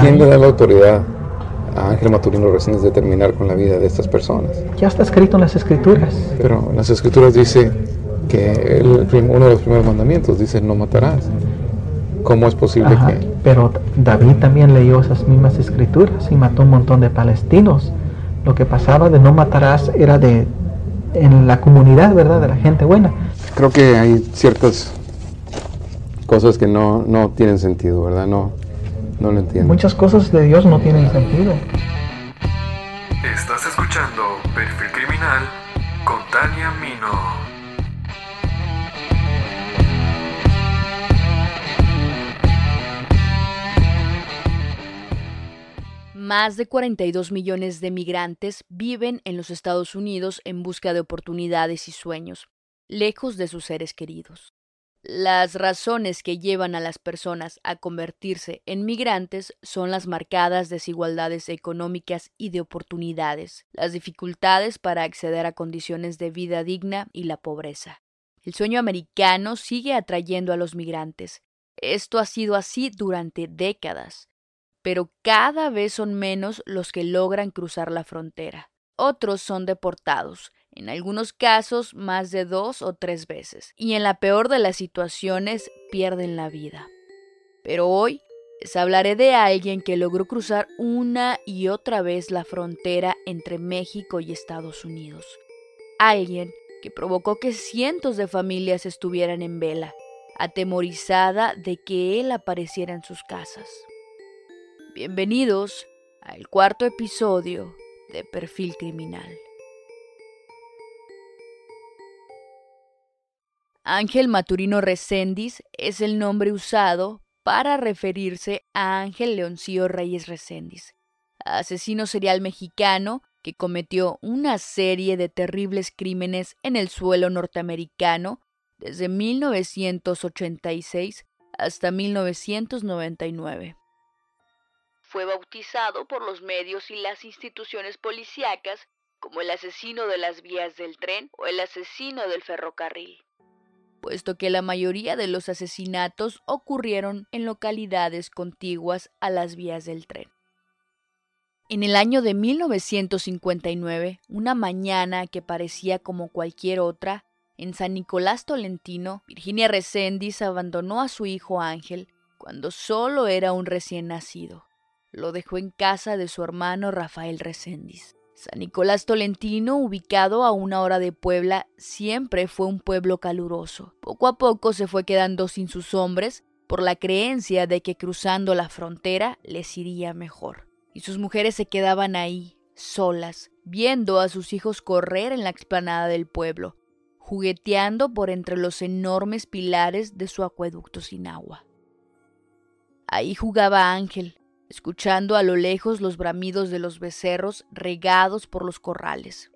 ¿Quién le da la autoridad a Ángel Maturino Reséndiz de terminar con la vida de estas personas? Ya está escrito en las escrituras. Pero en las escrituras dice que el, uno de los primeros mandamientos dice no matarás. ¿Cómo es posible que...? Pero David también leyó esas mismas escrituras y mató un montón de palestinos. Lo que pasaba de no matarás era de en la comunidad, ¿verdad? De la gente buena. Creo que hay ciertas cosas que no, no tienen sentido, ¿verdad? No, no lo entiendo. Muchas cosas de Dios no tienen sentido. Estás escuchando Perfil Criminal con Tania Mino. Más de 42 millones de migrantes viven en los Estados Unidos en busca de oportunidades y sueños, lejos de sus seres queridos. Las razones que llevan a las personas a convertirse en migrantes son las marcadas desigualdades económicas y de oportunidades, las dificultades para acceder a condiciones de vida digna y la pobreza. El sueño americano sigue atrayendo a los migrantes. Esto ha sido así durante décadas pero cada vez son menos los que logran cruzar la frontera. Otros son deportados, en algunos casos más de dos o tres veces, y en la peor de las situaciones pierden la vida. Pero hoy les hablaré de alguien que logró cruzar una y otra vez la frontera entre México y Estados Unidos. Alguien que provocó que cientos de familias estuvieran en vela, atemorizada de que él apareciera en sus casas. Bienvenidos al cuarto episodio de Perfil Criminal. Ángel Maturino Recendis es el nombre usado para referirse a Ángel Leoncillo Reyes Recendis, asesino serial mexicano que cometió una serie de terribles crímenes en el suelo norteamericano desde 1986 hasta 1999 fue bautizado por los medios y las instituciones policíacas como el asesino de las vías del tren o el asesino del ferrocarril, puesto que la mayoría de los asesinatos ocurrieron en localidades contiguas a las vías del tren. En el año de 1959, una mañana que parecía como cualquier otra, en San Nicolás Tolentino, Virginia Reséndiz abandonó a su hijo Ángel cuando solo era un recién nacido lo dejó en casa de su hermano Rafael Reséndiz. San Nicolás Tolentino, ubicado a una hora de Puebla, siempre fue un pueblo caluroso. Poco a poco se fue quedando sin sus hombres por la creencia de que cruzando la frontera les iría mejor. Y sus mujeres se quedaban ahí, solas, viendo a sus hijos correr en la explanada del pueblo, jugueteando por entre los enormes pilares de su acueducto sin agua. Ahí jugaba Ángel, escuchando a lo lejos los bramidos de los becerros regados por los corrales.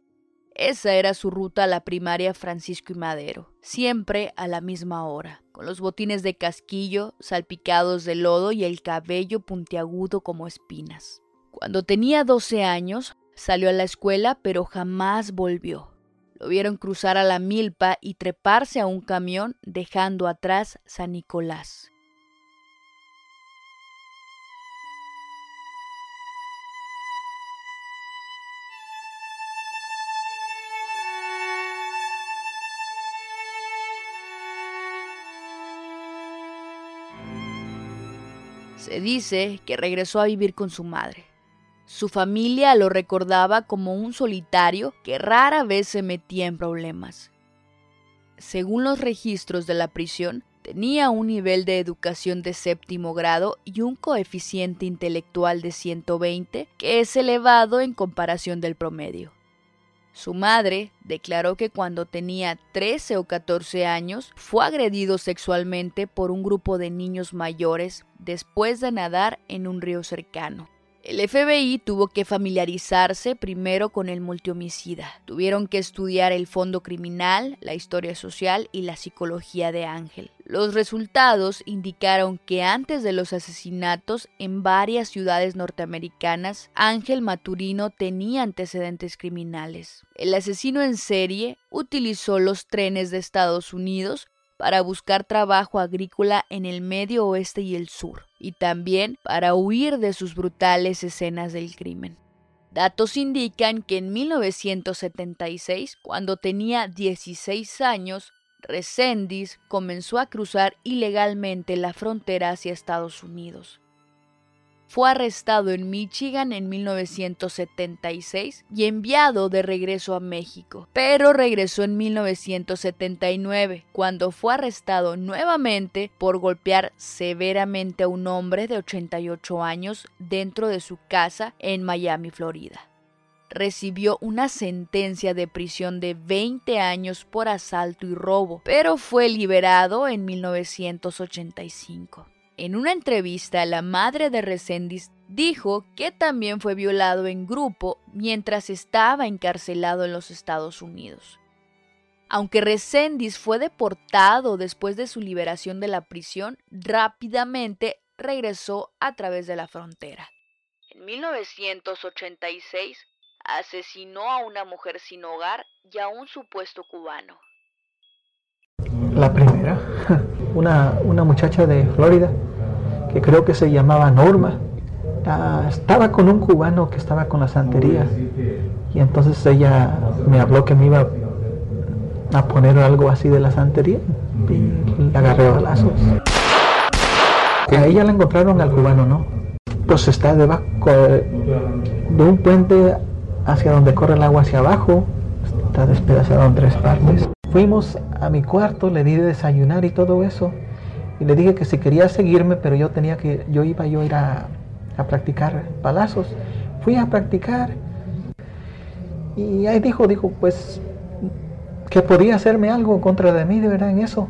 Esa era su ruta a la primaria Francisco y Madero, siempre a la misma hora, con los botines de casquillo salpicados de lodo y el cabello puntiagudo como espinas. Cuando tenía 12 años, salió a la escuela pero jamás volvió. Lo vieron cruzar a la milpa y treparse a un camión dejando atrás San Nicolás. Se dice que regresó a vivir con su madre. Su familia lo recordaba como un solitario que rara vez se metía en problemas. Según los registros de la prisión, tenía un nivel de educación de séptimo grado y un coeficiente intelectual de 120 que es elevado en comparación del promedio. Su madre declaró que cuando tenía 13 o 14 años fue agredido sexualmente por un grupo de niños mayores después de nadar en un río cercano. El FBI tuvo que familiarizarse primero con el multihomicida. Tuvieron que estudiar el fondo criminal, la historia social y la psicología de Ángel. Los resultados indicaron que antes de los asesinatos en varias ciudades norteamericanas, Ángel Maturino tenía antecedentes criminales. El asesino en serie utilizó los trenes de Estados Unidos para buscar trabajo agrícola en el medio oeste y el sur. Y también para huir de sus brutales escenas del crimen. Datos indican que en 1976, cuando tenía 16 años, Resendiz comenzó a cruzar ilegalmente la frontera hacia Estados Unidos. Fue arrestado en Michigan en 1976 y enviado de regreso a México, pero regresó en 1979, cuando fue arrestado nuevamente por golpear severamente a un hombre de 88 años dentro de su casa en Miami, Florida recibió una sentencia de prisión de 20 años por asalto y robo, pero fue liberado en 1985. En una entrevista, la madre de Resendiz dijo que también fue violado en grupo mientras estaba encarcelado en los Estados Unidos. Aunque Resendiz fue deportado después de su liberación de la prisión, rápidamente regresó a través de la frontera. En 1986 asesinó a una mujer sin hogar y a un supuesto cubano. La primera, una, una muchacha de Florida que creo que se llamaba Norma, ah, estaba con un cubano que estaba con la santería y entonces ella me habló que me iba a poner algo así de la santería y la agarré a balazos. A ella la encontraron al cubano, ¿no? Pues está debajo de un puente hacia donde corre el agua hacia abajo, está despedazado en tres partes. Fuimos a mi cuarto, le di de desayunar y todo eso y le dije que si quería seguirme, pero yo tenía que, yo iba yo a ir a, practicar palazos. Fui a practicar y ahí dijo, dijo, pues que podía hacerme algo contra de mí, de verdad, en eso.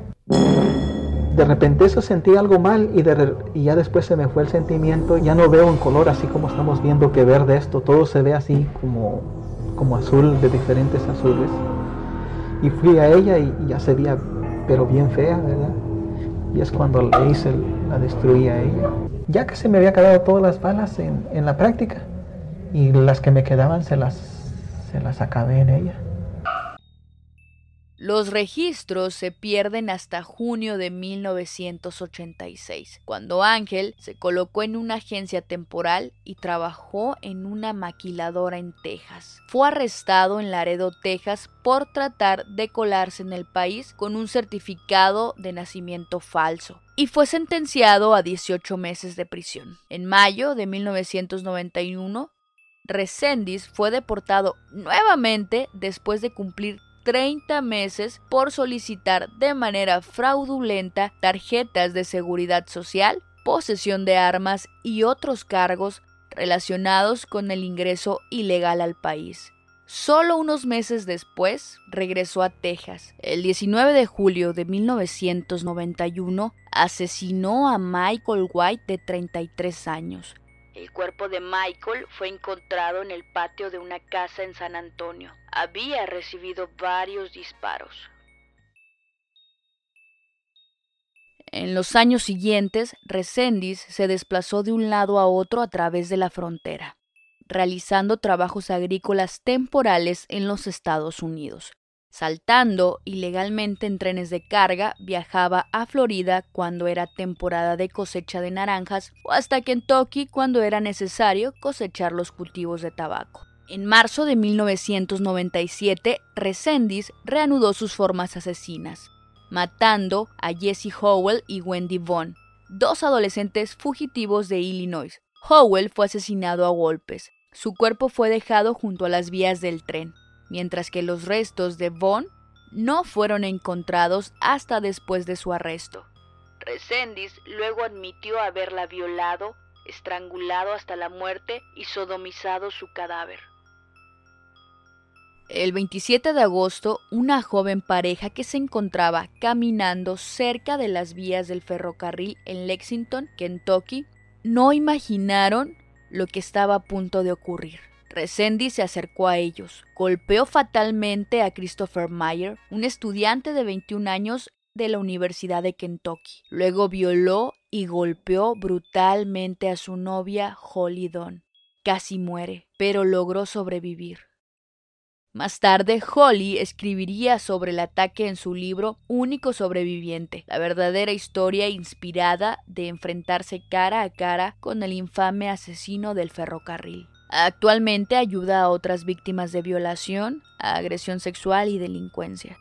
De repente eso sentí algo mal y, de, y ya después se me fue el sentimiento, ya no veo en color así como estamos viendo que verde esto, todo se ve así como, como azul, de diferentes azules. Y fui a ella y, ya se veía, pero bien fea, ¿verdad? y es cuando le hice, la destruí a ella. Ya que se me había quedado todas las balas en, en la práctica y las que me quedaban se las, se las acabé en ella. Los registros se pierden hasta junio de 1986, cuando Ángel se colocó en una agencia temporal y trabajó en una maquiladora en Texas. Fue arrestado en Laredo, Texas, por tratar de colarse en el país con un certificado de nacimiento falso y fue sentenciado a 18 meses de prisión. En mayo de 1991, Resendiz fue deportado nuevamente después de cumplir 30 meses por solicitar de manera fraudulenta tarjetas de seguridad social, posesión de armas y otros cargos relacionados con el ingreso ilegal al país. Solo unos meses después regresó a Texas. El 19 de julio de 1991 asesinó a Michael White de 33 años, el cuerpo de Michael fue encontrado en el patio de una casa en San Antonio. Había recibido varios disparos. En los años siguientes, Resendiz se desplazó de un lado a otro a través de la frontera, realizando trabajos agrícolas temporales en los Estados Unidos. Saltando ilegalmente en trenes de carga, viajaba a Florida cuando era temporada de cosecha de naranjas o hasta Kentucky cuando era necesario cosechar los cultivos de tabaco. En marzo de 1997, Resendiz reanudó sus formas asesinas, matando a Jesse Howell y Wendy Vaughn, dos adolescentes fugitivos de Illinois. Howell fue asesinado a golpes. Su cuerpo fue dejado junto a las vías del tren mientras que los restos de Vaughn no fueron encontrados hasta después de su arresto. Resendiz luego admitió haberla violado, estrangulado hasta la muerte y sodomizado su cadáver. El 27 de agosto, una joven pareja que se encontraba caminando cerca de las vías del ferrocarril en Lexington, Kentucky, no imaginaron lo que estaba a punto de ocurrir. Resendi se acercó a ellos, golpeó fatalmente a Christopher Meyer, un estudiante de 21 años de la Universidad de Kentucky. Luego violó y golpeó brutalmente a su novia Holly Don. Casi muere, pero logró sobrevivir. Más tarde, Holly escribiría sobre el ataque en su libro Único sobreviviente, la verdadera historia inspirada de enfrentarse cara a cara con el infame asesino del ferrocarril. Actualmente ayuda a otras víctimas de violación, agresión sexual y delincuencia.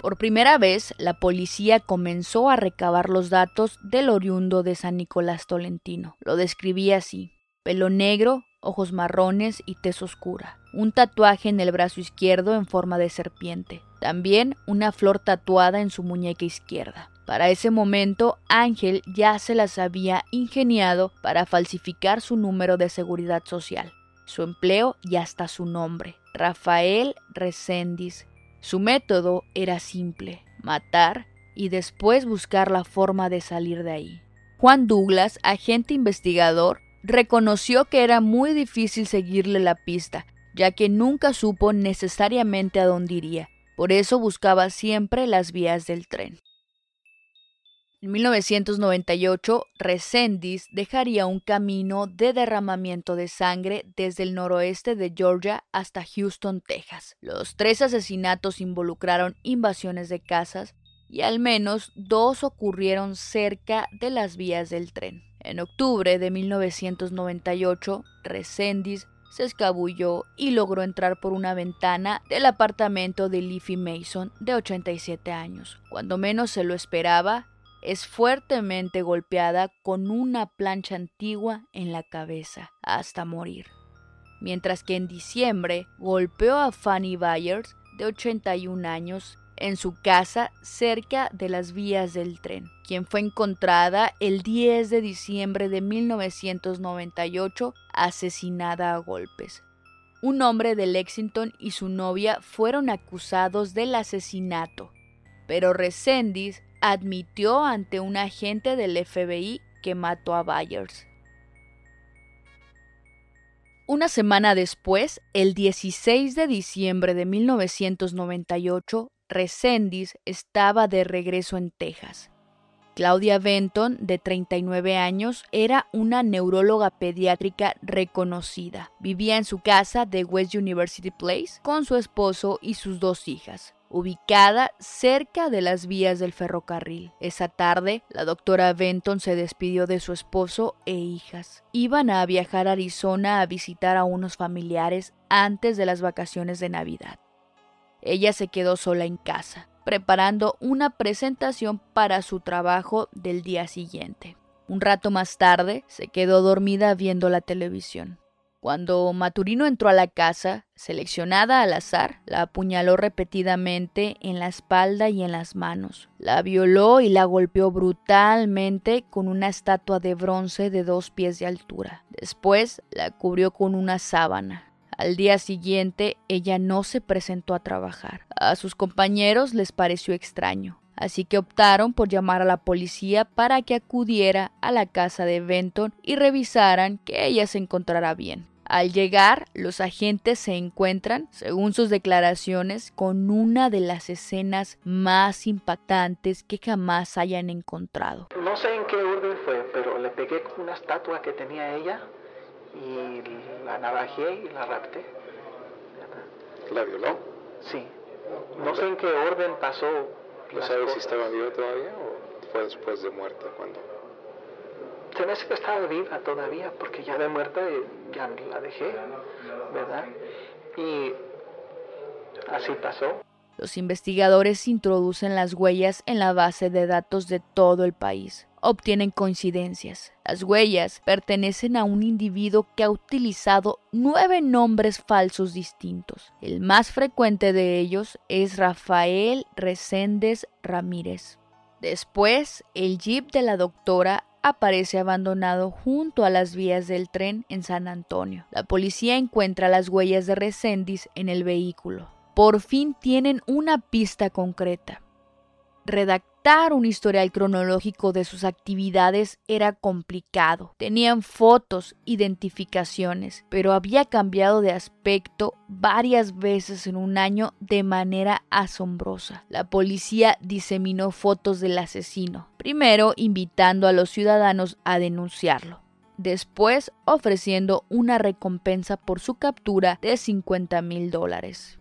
Por primera vez, la policía comenzó a recabar los datos del oriundo de San Nicolás Tolentino. Lo describía así: pelo negro, ojos marrones y tez oscura. Un tatuaje en el brazo izquierdo en forma de serpiente. También una flor tatuada en su muñeca izquierda. Para ese momento, Ángel ya se las había ingeniado para falsificar su número de seguridad social, su empleo y hasta su nombre, Rafael Recendis. Su método era simple, matar y después buscar la forma de salir de ahí. Juan Douglas, agente investigador, reconoció que era muy difícil seguirle la pista, ya que nunca supo necesariamente a dónde iría, por eso buscaba siempre las vías del tren. En 1998, Resendiz dejaría un camino de derramamiento de sangre desde el noroeste de Georgia hasta Houston, Texas. Los tres asesinatos involucraron invasiones de casas y al menos dos ocurrieron cerca de las vías del tren. En octubre de 1998, Resendiz se escabulló y logró entrar por una ventana del apartamento de Leafy Mason, de 87 años. Cuando menos se lo esperaba, es fuertemente golpeada con una plancha antigua en la cabeza hasta morir. Mientras que en diciembre golpeó a Fanny Byers, de 81 años, en su casa cerca de las vías del tren, quien fue encontrada el 10 de diciembre de 1998 asesinada a golpes. Un hombre de Lexington y su novia fueron acusados del asesinato, pero Resendiz admitió ante un agente del FBI que mató a Byers. Una semana después, el 16 de diciembre de 1998, Resendiz estaba de regreso en Texas. Claudia Benton, de 39 años, era una neuróloga pediátrica reconocida. Vivía en su casa de West University Place con su esposo y sus dos hijas, ubicada cerca de las vías del ferrocarril. Esa tarde, la doctora Benton se despidió de su esposo e hijas. Iban a viajar a Arizona a visitar a unos familiares antes de las vacaciones de Navidad. Ella se quedó sola en casa, preparando una presentación para su trabajo del día siguiente. Un rato más tarde se quedó dormida viendo la televisión. Cuando Maturino entró a la casa, seleccionada al azar, la apuñaló repetidamente en la espalda y en las manos. La violó y la golpeó brutalmente con una estatua de bronce de dos pies de altura. Después la cubrió con una sábana. Al día siguiente ella no se presentó a trabajar. A sus compañeros les pareció extraño, así que optaron por llamar a la policía para que acudiera a la casa de Benton y revisaran que ella se encontrara bien. Al llegar, los agentes se encuentran, según sus declaraciones, con una de las escenas más impactantes que jamás hayan encontrado. No sé en qué orden fue, pero le pegué con una estatua que tenía ella y la navajé y la rapté. ¿La violó? Sí. No sé en qué orden pasó. ¿No sabes si estaba viva todavía o fue después de muerta cuando? Se me hace que estaba viva todavía porque ya de muerta ya la dejé, ¿verdad? Y así pasó. Los investigadores introducen las huellas en la base de datos de todo el país obtienen coincidencias. Las huellas pertenecen a un individuo que ha utilizado nueve nombres falsos distintos. El más frecuente de ellos es Rafael Reséndez Ramírez. Después, el jeep de la doctora aparece abandonado junto a las vías del tren en San Antonio. La policía encuentra las huellas de Reséndiz en el vehículo. Por fin tienen una pista concreta un historial cronológico de sus actividades era complicado. Tenían fotos, identificaciones, pero había cambiado de aspecto varias veces en un año de manera asombrosa. La policía diseminó fotos del asesino, primero invitando a los ciudadanos a denunciarlo. después ofreciendo una recompensa por su captura de 50 mil dólares.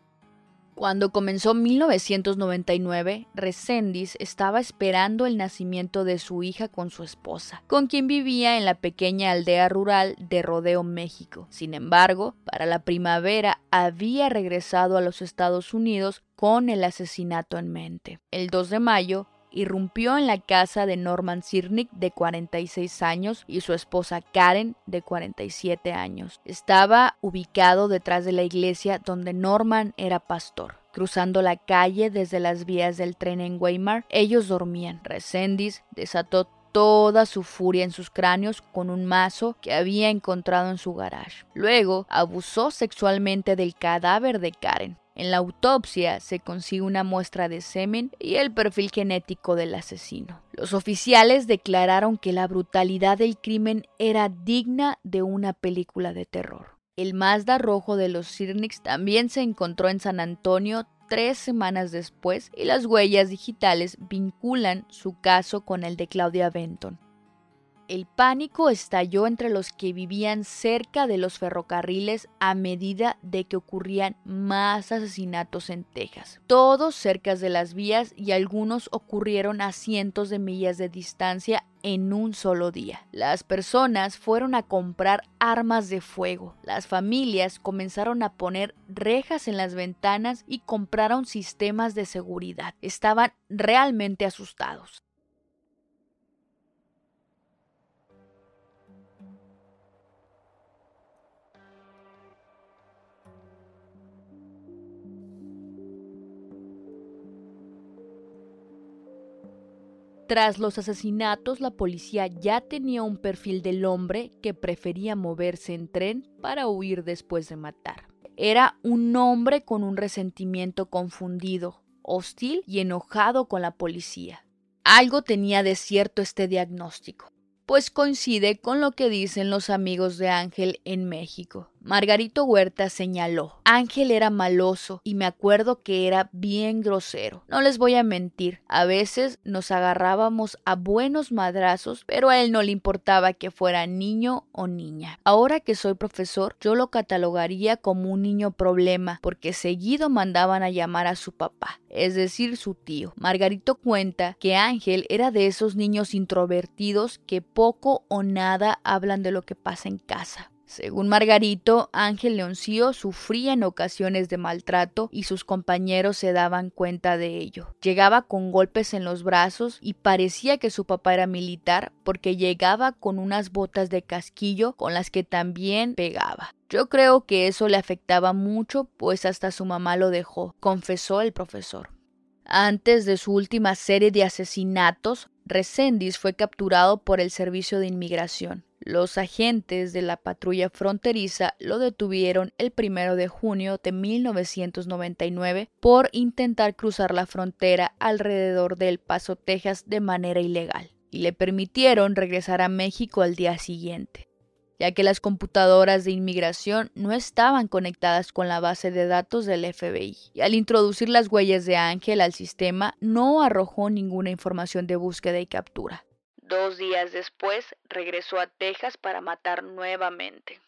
Cuando comenzó 1999, Resendiz estaba esperando el nacimiento de su hija con su esposa, con quien vivía en la pequeña aldea rural de Rodeo, México. Sin embargo, para la primavera había regresado a los Estados Unidos con el asesinato en mente. El 2 de mayo, irrumpió en la casa de Norman Sirnick, de 46 años, y su esposa Karen, de 47 años. Estaba ubicado detrás de la iglesia donde Norman era pastor. Cruzando la calle desde las vías del tren en Weimar, ellos dormían. Resendis desató toda su furia en sus cráneos con un mazo que había encontrado en su garage. Luego abusó sexualmente del cadáver de Karen. En la autopsia se consigue una muestra de semen y el perfil genético del asesino. Los oficiales declararon que la brutalidad del crimen era digna de una película de terror. El Mazda rojo de los Sirnix también se encontró en San Antonio tres semanas después y las huellas digitales vinculan su caso con el de Claudia Benton. El pánico estalló entre los que vivían cerca de los ferrocarriles a medida de que ocurrían más asesinatos en Texas, todos cerca de las vías y algunos ocurrieron a cientos de millas de distancia en un solo día. Las personas fueron a comprar armas de fuego. Las familias comenzaron a poner rejas en las ventanas y compraron sistemas de seguridad. Estaban realmente asustados. Tras los asesinatos, la policía ya tenía un perfil del hombre que prefería moverse en tren para huir después de matar. Era un hombre con un resentimiento confundido, hostil y enojado con la policía. Algo tenía de cierto este diagnóstico pues coincide con lo que dicen los amigos de Ángel en México. Margarito Huerta señaló, Ángel era maloso y me acuerdo que era bien grosero. No les voy a mentir, a veces nos agarrábamos a buenos madrazos, pero a él no le importaba que fuera niño o niña. Ahora que soy profesor, yo lo catalogaría como un niño problema, porque seguido mandaban a llamar a su papá, es decir, su tío. Margarito cuenta que Ángel era de esos niños introvertidos que poco o nada hablan de lo que pasa en casa. Según Margarito, Ángel Leoncillo sufría en ocasiones de maltrato y sus compañeros se daban cuenta de ello. Llegaba con golpes en los brazos y parecía que su papá era militar porque llegaba con unas botas de casquillo con las que también pegaba. Yo creo que eso le afectaba mucho, pues hasta su mamá lo dejó, confesó el profesor. Antes de su última serie de asesinatos, Resendiz fue capturado por el Servicio de Inmigración. Los agentes de la patrulla fronteriza lo detuvieron el primero de junio de 1999 por intentar cruzar la frontera alrededor del Paso, Texas de manera ilegal y le permitieron regresar a México al día siguiente ya que las computadoras de inmigración no estaban conectadas con la base de datos del FBI. Y al introducir las huellas de Ángel al sistema, no arrojó ninguna información de búsqueda y captura. Dos días después, regresó a Texas para matar nuevamente.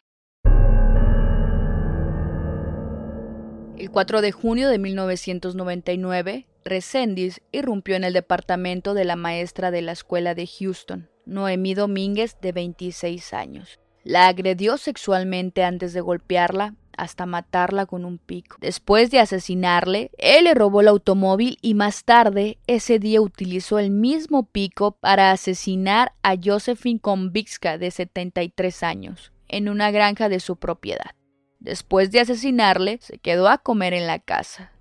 El 4 de junio de 1999, Resendiz irrumpió en el departamento de la maestra de la escuela de Houston, Noemí Domínguez, de 26 años. La agredió sexualmente antes de golpearla hasta matarla con un pico. Después de asesinarle, él le robó el automóvil y más tarde ese día utilizó el mismo pico para asesinar a Josephine Konvicka de 73 años en una granja de su propiedad. Después de asesinarle, se quedó a comer en la casa.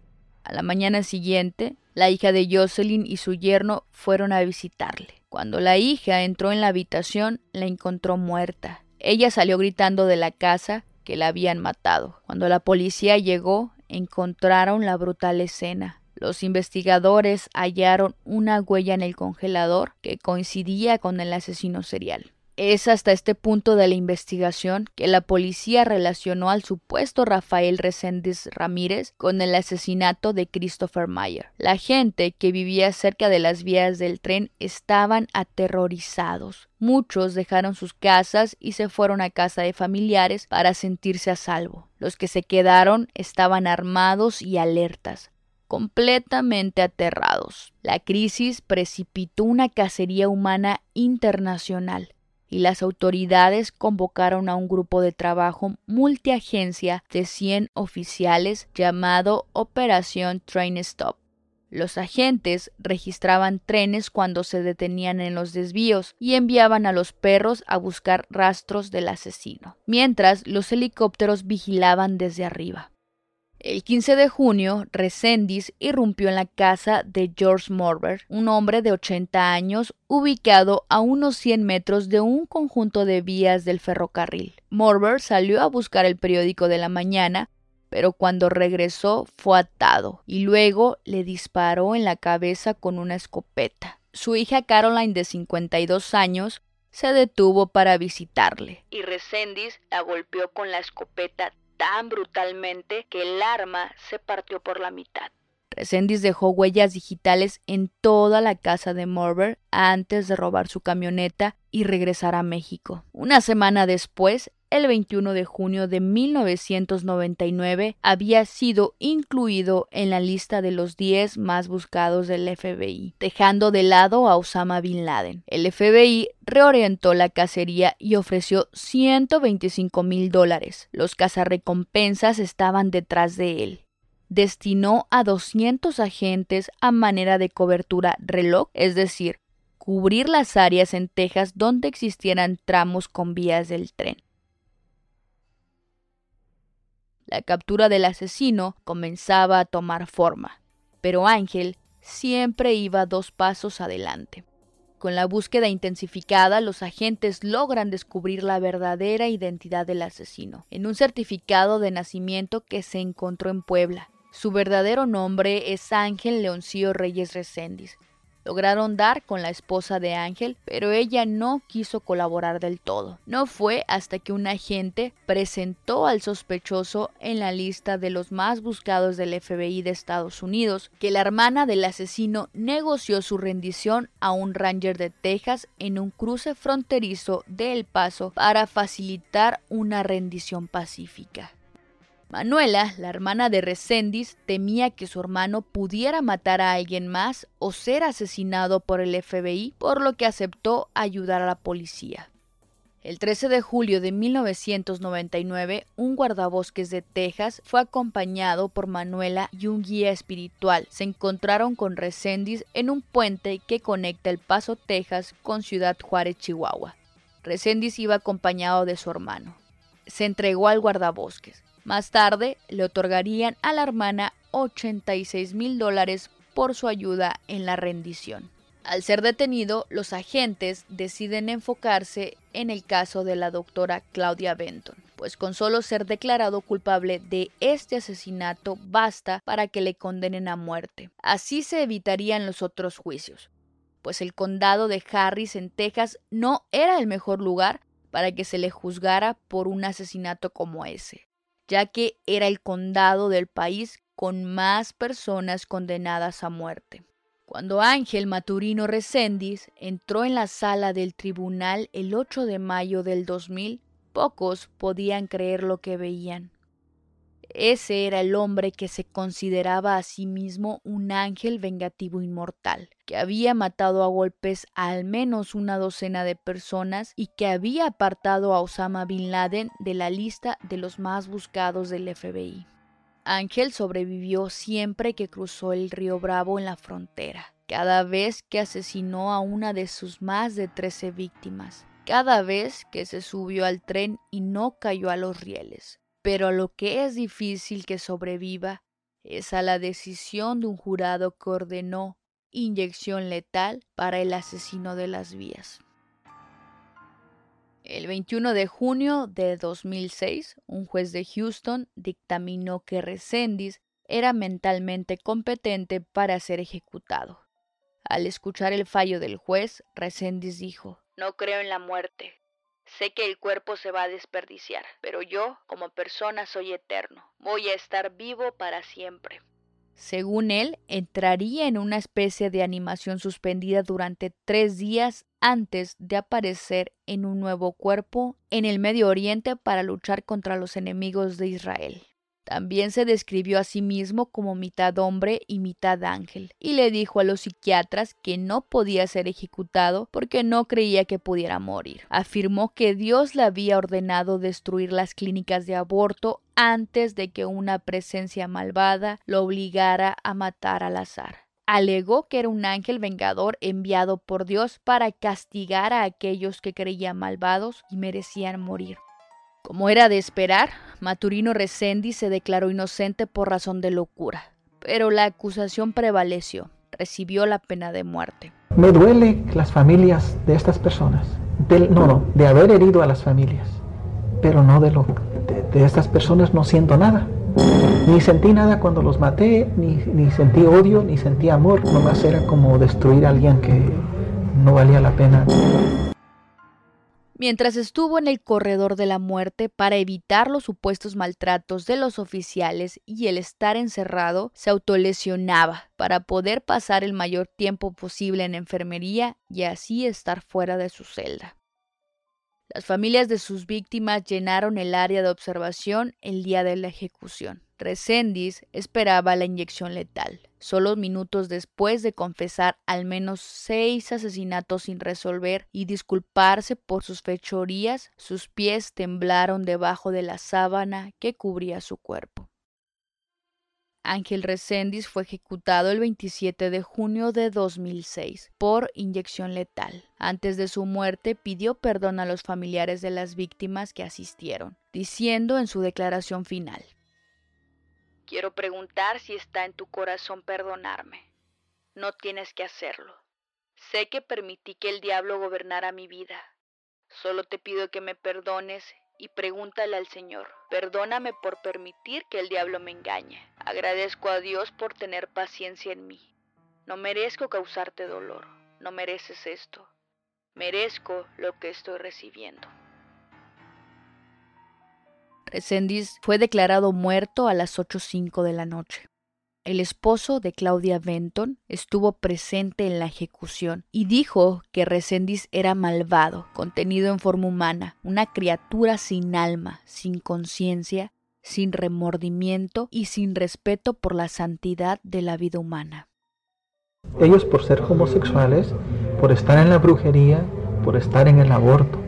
A la mañana siguiente, la hija de Jocelyn y su yerno fueron a visitarle. Cuando la hija entró en la habitación, la encontró muerta. Ella salió gritando de la casa que la habían matado. Cuando la policía llegó, encontraron la brutal escena. Los investigadores hallaron una huella en el congelador que coincidía con el asesino serial. Es hasta este punto de la investigación que la policía relacionó al supuesto Rafael Reséndiz Ramírez con el asesinato de Christopher Mayer. La gente que vivía cerca de las vías del tren estaban aterrorizados. Muchos dejaron sus casas y se fueron a casa de familiares para sentirse a salvo. Los que se quedaron estaban armados y alertas completamente aterrados. La crisis precipitó una cacería humana internacional y las autoridades convocaron a un grupo de trabajo multiagencia de 100 oficiales llamado Operación Train Stop. Los agentes registraban trenes cuando se detenían en los desvíos y enviaban a los perros a buscar rastros del asesino, mientras los helicópteros vigilaban desde arriba. El 15 de junio, Resendiz irrumpió en la casa de George Morber, un hombre de 80 años ubicado a unos 100 metros de un conjunto de vías del ferrocarril. Morber salió a buscar el periódico de la mañana, pero cuando regresó fue atado y luego le disparó en la cabeza con una escopeta. Su hija Caroline, de 52 años, se detuvo para visitarle. Y Resendiz la golpeó con la escopeta tan brutalmente que el arma se partió por la mitad. Resendiz dejó huellas digitales en toda la casa de Morber antes de robar su camioneta y regresar a México. Una semana después, el 21 de junio de 1999, había sido incluido en la lista de los 10 más buscados del FBI, dejando de lado a Osama Bin Laden. El FBI reorientó la cacería y ofreció 125 mil dólares. Los cazarrecompensas estaban detrás de él destinó a 200 agentes a manera de cobertura reloj, es decir, cubrir las áreas en Texas donde existieran tramos con vías del tren. La captura del asesino comenzaba a tomar forma, pero Ángel siempre iba dos pasos adelante. Con la búsqueda intensificada, los agentes logran descubrir la verdadera identidad del asesino en un certificado de nacimiento que se encontró en Puebla. Su verdadero nombre es Ángel Leoncillo Reyes Recendis, Lograron dar con la esposa de Ángel, pero ella no quiso colaborar del todo. No fue hasta que un agente presentó al sospechoso en la lista de los más buscados del FBI de Estados Unidos que la hermana del asesino negoció su rendición a un ranger de Texas en un cruce fronterizo de El Paso para facilitar una rendición pacífica. Manuela, la hermana de Resendiz, temía que su hermano pudiera matar a alguien más o ser asesinado por el FBI, por lo que aceptó ayudar a la policía. El 13 de julio de 1999, un guardabosques de Texas fue acompañado por Manuela y un guía espiritual. Se encontraron con Resendiz en un puente que conecta El Paso, Texas con Ciudad Juárez, Chihuahua. Resendiz iba acompañado de su hermano. Se entregó al guardabosques. Más tarde le otorgarían a la hermana 86 mil dólares por su ayuda en la rendición. Al ser detenido, los agentes deciden enfocarse en el caso de la doctora Claudia Benton, pues con solo ser declarado culpable de este asesinato basta para que le condenen a muerte. Así se evitarían los otros juicios, pues el condado de Harris en Texas no era el mejor lugar para que se le juzgara por un asesinato como ese ya que era el condado del país con más personas condenadas a muerte. Cuando Ángel Maturino Reséndiz entró en la sala del tribunal el 8 de mayo del 2000, pocos podían creer lo que veían. Ese era el hombre que se consideraba a sí mismo un ángel vengativo inmortal, que había matado a golpes a al menos una docena de personas y que había apartado a Osama Bin Laden de la lista de los más buscados del FBI. Ángel sobrevivió siempre que cruzó el río Bravo en la frontera, cada vez que asesinó a una de sus más de trece víctimas, cada vez que se subió al tren y no cayó a los rieles, pero lo que es difícil que sobreviva es a la decisión de un jurado que ordenó inyección letal para el asesino de las vías. El 21 de junio de 2006, un juez de Houston dictaminó que Resendiz era mentalmente competente para ser ejecutado. Al escuchar el fallo del juez, Resendiz dijo, No creo en la muerte, Sé que el cuerpo se va a desperdiciar, pero yo, como persona, soy eterno. Voy a estar vivo para siempre. Según él, entraría en una especie de animación suspendida durante tres días antes de aparecer en un nuevo cuerpo en el Medio Oriente para luchar contra los enemigos de Israel. También se describió a sí mismo como mitad hombre y mitad ángel, y le dijo a los psiquiatras que no podía ser ejecutado porque no creía que pudiera morir. Afirmó que Dios le había ordenado destruir las clínicas de aborto antes de que una presencia malvada lo obligara a matar al azar. Alegó que era un ángel vengador enviado por Dios para castigar a aquellos que creían malvados y merecían morir. Como era de esperar, Maturino Resendi se declaró inocente por razón de locura, pero la acusación prevaleció. Recibió la pena de muerte. Me duele las familias de estas personas. no, no, de haber herido a las familias. Pero no de lo de, estas personas no siento nada. Ni sentí nada cuando los maté, ni, ni sentí odio, ni sentí amor. Nomás era como destruir a alguien que no valía la pena. Mientras estuvo en el corredor de la muerte para evitar los supuestos maltratos de los oficiales y el estar encerrado, se autolesionaba para poder pasar el mayor tiempo posible en enfermería y así estar fuera de su celda. Las familias de sus víctimas llenaron el área de observación el día de la ejecución. Resendiz esperaba la inyección letal, solo minutos después de confesar al menos seis asesinatos sin resolver y disculparse por sus fechorías, sus pies temblaron debajo de la sábana que cubría su cuerpo. Ángel Reséndiz fue ejecutado el 27 de junio de 2006 por inyección letal. Antes de su muerte pidió perdón a los familiares de las víctimas que asistieron, diciendo en su declaración final, Quiero preguntar si está en tu corazón perdonarme. No tienes que hacerlo. Sé que permití que el diablo gobernara mi vida. Solo te pido que me perdones y pregúntale al Señor, perdóname por permitir que el diablo me engañe. Agradezco a Dios por tener paciencia en mí. No merezco causarte dolor, no mereces esto. Merezco lo que estoy recibiendo. Resendiz fue declarado muerto a las 8.05 de la noche. El esposo de Claudia Benton estuvo presente en la ejecución y dijo que Resendiz era malvado, contenido en forma humana, una criatura sin alma, sin conciencia, sin remordimiento y sin respeto por la santidad de la vida humana. Ellos por ser homosexuales, por estar en la brujería, por estar en el aborto,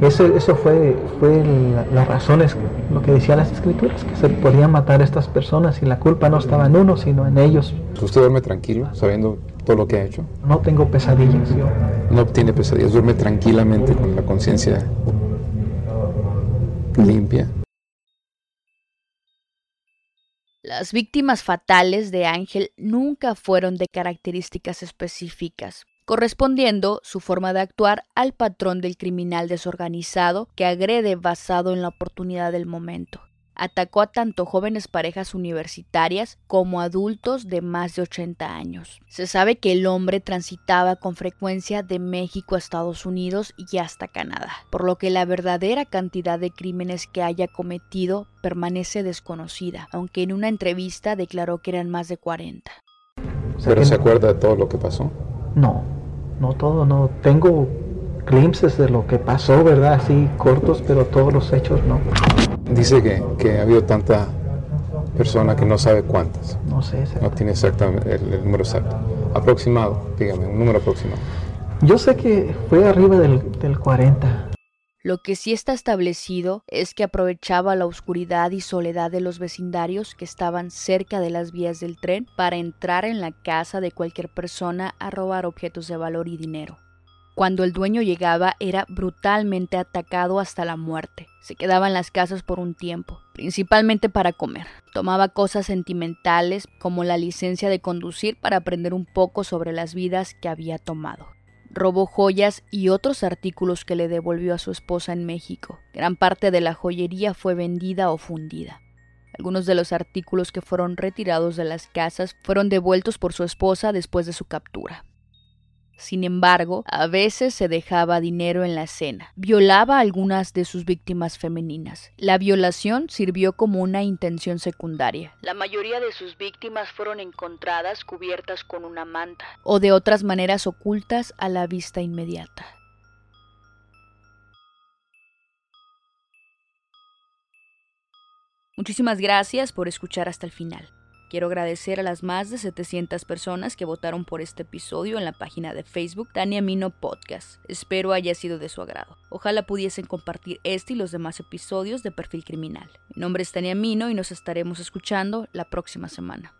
eso, eso fue, fue las razones, lo que decían las escrituras, que se podían matar a estas personas y la culpa no estaba en uno, sino en ellos. ¿Usted duerme tranquilo, sabiendo todo lo que ha hecho? No tengo pesadillas. Yo. No tiene pesadillas, duerme tranquilamente con la conciencia limpia. Las víctimas fatales de Ángel nunca fueron de características específicas, correspondiendo su forma de actuar al patrón del criminal desorganizado que agrede basado en la oportunidad del momento. Atacó a tanto jóvenes parejas universitarias como adultos de más de 80 años. Se sabe que el hombre transitaba con frecuencia de México a Estados Unidos y hasta Canadá, por lo que la verdadera cantidad de crímenes que haya cometido permanece desconocida, aunque en una entrevista declaró que eran más de 40. ¿Pero se acuerda de todo lo que pasó? No, no todo, no. Tengo glimpses de lo que pasó, ¿verdad? Así cortos, pero todos los hechos no. Dice que, que ha habido tanta persona que no sabe cuántas. No sé. No tiene exactamente el, número exacto. Aproximado, dígame, un número aproximado. Yo sé que fue arriba del, del 40. Lo que sí está establecido es que aprovechaba la oscuridad y soledad de los vecindarios que estaban cerca de las vías del tren para entrar en la casa de cualquier persona a robar objetos de valor y dinero. Cuando el dueño llegaba era brutalmente atacado hasta la muerte. Se quedaba en las casas por un tiempo, principalmente para comer. Tomaba cosas sentimentales como la licencia de conducir para aprender un poco sobre las vidas que había tomado robó joyas y otros artículos que le devolvió a su esposa en México. Gran parte de la joyería fue vendida o fundida. Algunos de los artículos que fueron retirados de las casas fueron devueltos por su esposa después de su captura. Sin embargo, a veces se dejaba dinero en la escena. Violaba a algunas de sus víctimas femeninas. La violación sirvió como una intención secundaria. La mayoría de sus víctimas fueron encontradas cubiertas con una manta o de otras maneras ocultas a la vista inmediata. Muchísimas gracias por escuchar hasta el final. Quiero agradecer a las más de 700 personas que votaron por este episodio en la página de Facebook Tania Mino Podcast. Espero haya sido de su agrado. Ojalá pudiesen compartir este y los demás episodios de Perfil Criminal. Mi nombre es Tania Mino y nos estaremos escuchando la próxima semana.